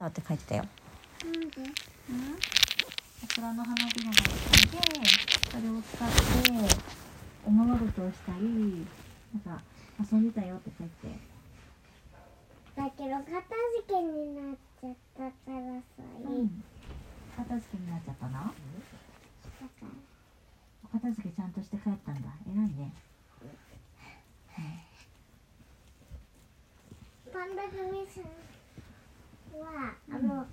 だって書いてたよ。なんで桜の花びらがいっぱいで、それを使っておままごとをしたり、なんか遊んでたよって書いて。だけど片付けになっちゃったからさ、いい片付けになっちゃったの？だかお片付けちゃんとして帰ったんだ。偉いね。らパンダ組さんはあの、あ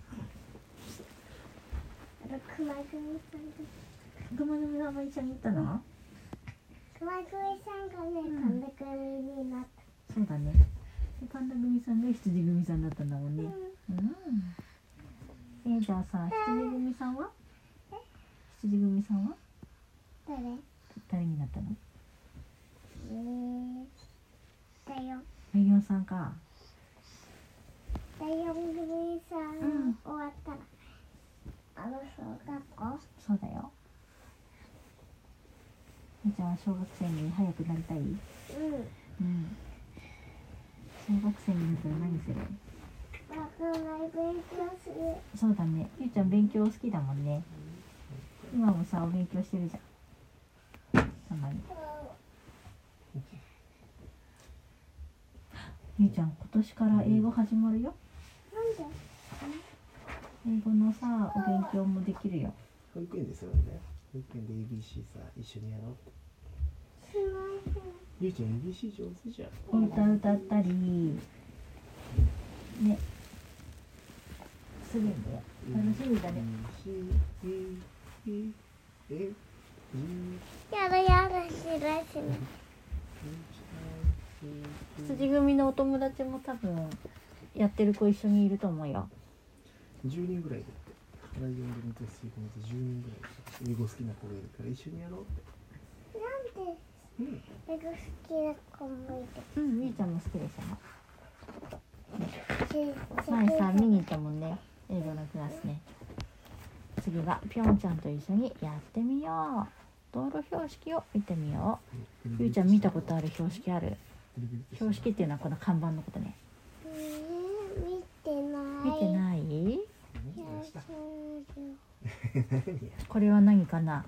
の熊組さんとぐまぐみさんも一緒に行ったの？熊組さんがね、うんパンダ組になっそうだね。でパンダ組さんが羊組さんだったんだもんた、ね。うん。えじゃあさ、羊組さんは？羊組さんは？誰？誰になったの？えー、だよメギョンさんか。第四組さん、うん終わったらあの小学校？そうだよ。みーちゃんは小学生に早くなりたい？うんうん。小学生になったら何する？わかんない勉強するそうだね。ゆうちゃん勉強好きだもんね。今もさお勉強してるじゃん。たまに。ゆうちゃん今年から英語始まるよ。なんで英語のさお勉強もできるよ。保育園ですよね保育園で ABC さ一緒にやろうってしないゆうちゃん ABC 上手じゃんお歌歌ったりねするんだよ。楽しみだね。E E やだやだしないしない羊組のお友達も多分やってる子一緒にいると思うよ。10人ぐらいだってライオン組と羊組と10人ぐらい英語好きな子がいるから一緒にやろうってなん。でうん。英語好きな子もいてうん、みーちゃん。も好きでしょ。し前さ見に行ったもん。ね英語のクラスね次はぴょん。ちゃん。と一緒にやってみよう道路標識を見てみようゆうちゃん。見たことある標識ある標識っていうのはこの看板のことねえー、見てない見てないいやしたそう これは何かな？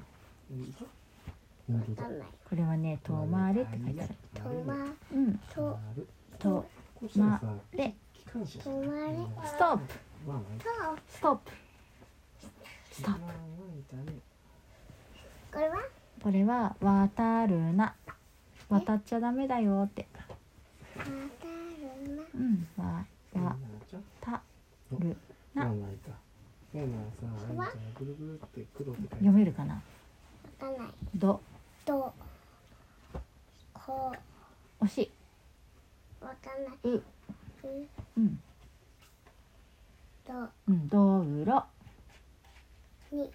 これはね「とまれ」って書いてある。とまうんとるとこうしたらさで機関車とまれストップストップ。ストップ。これは？これは「渡るな」渡っちゃダメだよって。またるな。うん。わたるなワンワンいたワンワンさあいちゃんがぐるぐるって黒って書いて読めるかな？わかんないど。とこ。惜し。いわかんない。うううん。とう。ん。道路に。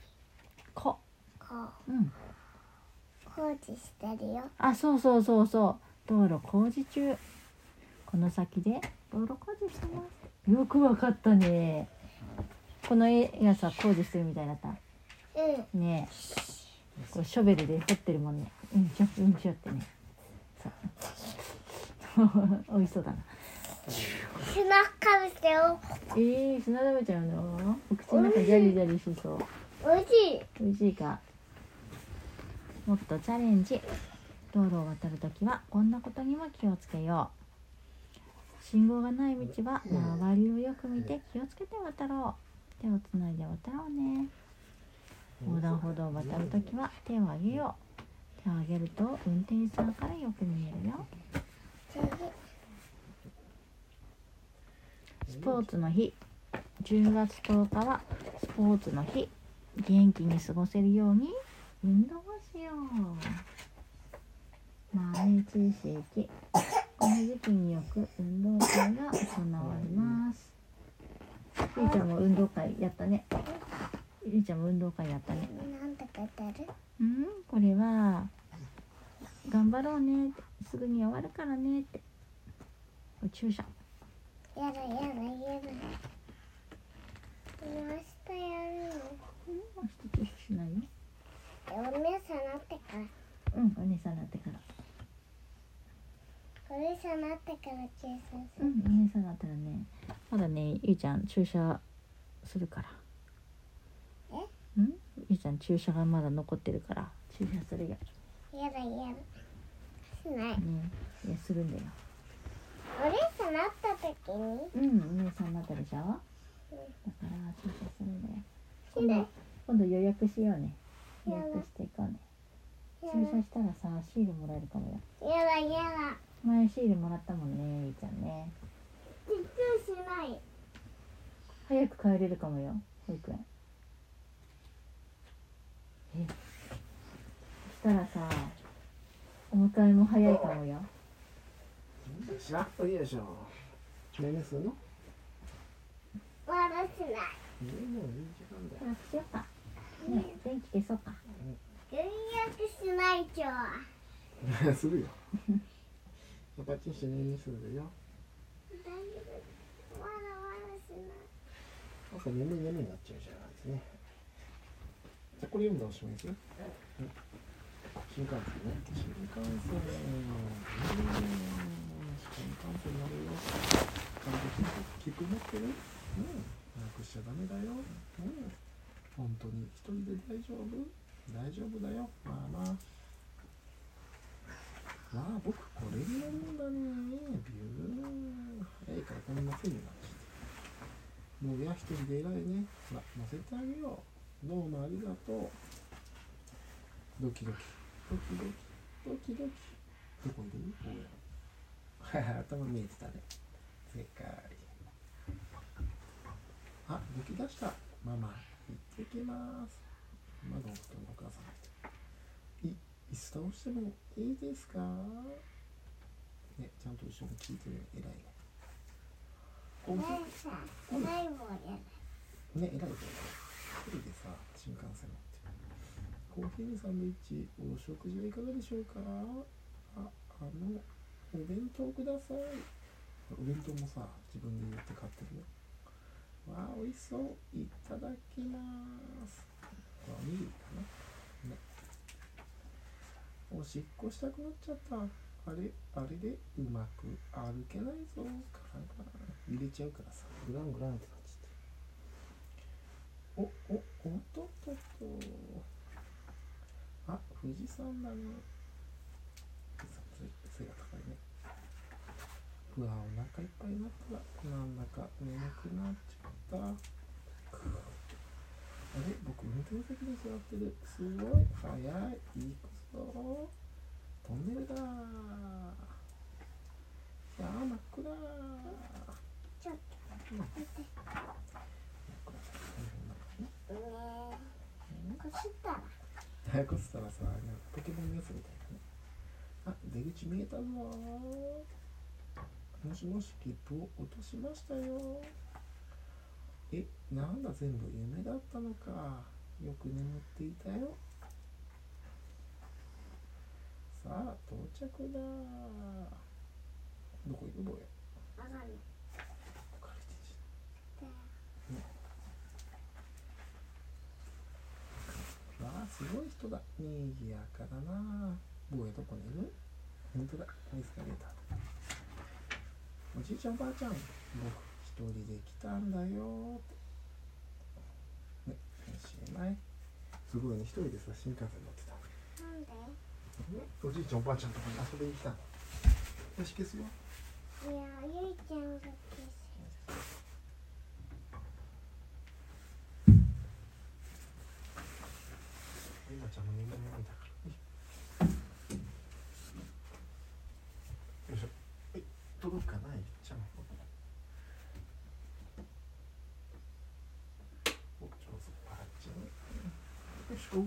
こ。こ。うん。工事してるよ。あそうそうそうそう。道路工事中。この先で道路工事してます。よくわかったねこの絵がさ工事してるみたいだった？うん。ねえ。こうショベルで掘ってるもんね。うんしょうんしょってね。そう。美味しそうだな。砂かぶしてよえー、砂食べちゃうの？お口の中ジャリジャリしそう。おいしい。美味しいか？もっとチャレンジ。道路を渡るときはこんなことにも気をつけよう。信号がない道は周りをよく見て気をつけて渡ろう手をつないで渡ろうね。横断歩道を渡るときは手を挙げよう。手を挙げると運転手さんからよく見えるよ。次スポーツの日。10月10日はスポーツの日。元気に過ごせるように運動をしよう。豆知識。この時期によく運動会が行われますゆいちゃんも運動会やったね。ゆいちゃんも運動会やったね。なんて書いてある？うんこれは頑張ろうねすぐに終わるからねって。注射やだやだやだ明日やるのうん明日注射しないよ。お姉さんなってから。うんお姉さんになってからお姉さんなってから注射する。うんお姉さんだったらねまだねゆいちゃん注射するから。え？ん？ゆうちゃん注射がまだ残ってるから注射するよ。やだやだ。しない。ねいやするんだよ。お姉さんなった時に？うんお姉さんになったでしょ？だから注射するんだよ。今しない度今度予約しようね。予約していこうね。や注射したらさシールもらえるかもよ。だやだやだ前シールもらったもんねゆいちゃんね。実はしない。早く帰れるかもよ保育園。えそしたらさお迎えも早いかもよ。よいしょ？よいしょ。寝寝するの？まだしない。寝もういい時間だよ。早くしようか。ね電気消そうか。予約しない今日は。するよパッチンして寝寝するよ。大丈夫まだまだしない。朝眠い眠いになっちゃうじゃないですね。じゃあこれ読んでおしまいです？よ新幹線ね。新幹線うん新幹線乗るよちゃんと聞く持ってるうんなくしちゃダメだようん本当に一人で大丈夫大丈夫だよまあまあわあ僕これに乗るんだね。ビュー早いからこんな風になっちゃって。もうや一人で偉いね。ほら乗せてあげよう。どうもありがとうドキ。ドキドキ。ドキドキ。ドキどこいる？おや頭見えてたね。正解。あドキ出した。ママ行ってきます。まだお布団のお母さん。椅子倒してもいいですか？ねちゃんと後ろに聞いてる偉いねお姉さん偉いもんやだね、偉いよ。一人でさ、新幹線乗って。コーヒーにサンドイッチ、お食事はいかがでしょうか？あ、あの、お弁当ください。お弁当もさ、自分で言って買ってるよ。わあ、美味しそう。いただきます。おにぎりかな。おしっこしたくなっちゃった。あれ、あれでうまく歩けないぞ。カランカラン。揺れちゃうからさ、グラングランってなっちゃって。お、お、おっとっとっと。あ、富士山だね。富士山背背が高いね。うわ、お腹いっぱいになったら、なんだか眠くなっちゃった。あれ、僕運転席に座ってる。すごい、早い。行くぞ。トンネルだ。いやー、真っ暗。ちょっと待ってねえこすったら早くしたらさ、ポケモンのやつみたいなね。あ、出口見えたぞー。もしもし、切符を落としましたよ。え、なんだ全部夢だったのか。よく眠っていたよ。さあ、到着だどこ行く？ぼや。わかんないこから来てんじゃんわあ、すごい人だ。にぎやかだな。坊やどこにいる？本当だ。エスカレーターだ。おじいちゃんおばあちゃん、僕一人で来たんだよ。ね、知らない？すごいね、一人でさ、新幹線乗ってた。なんで？おじいちゃんおばあちゃんとこに遊びに来たの？よし、消すよ。いやゆいちゃんが消す今ちゃんも眠い眠いだから。よいしょ。はい、届くかな、ゆっちゃん。お、上手、パッチン。よいしょ。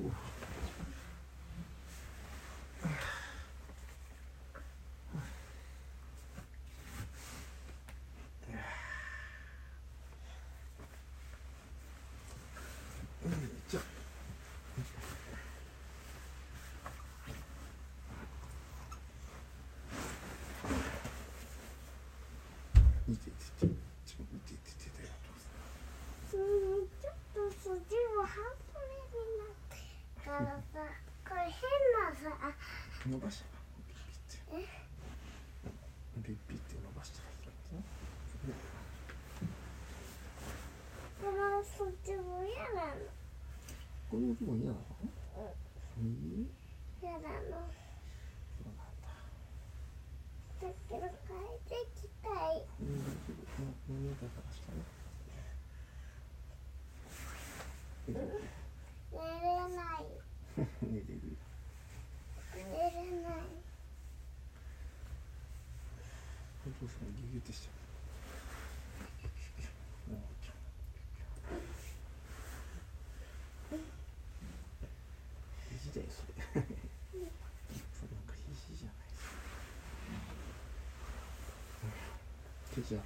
うん、じゃあ。見ててて、ちょ見てててて。うんちょっと筋を半分になってからさこれ変なさ伸ばしたらピッピッて。ピッピッて伸ばしたらいいんだね。このさこの男嫌なの？いいやだのそうなんだだけど帰ってきたいうん大丈夫もう飲みたからしたね寝れない寝てる寝れないさん。ギュギュってしちゃう肘だよそれ肘じゃない手じゃ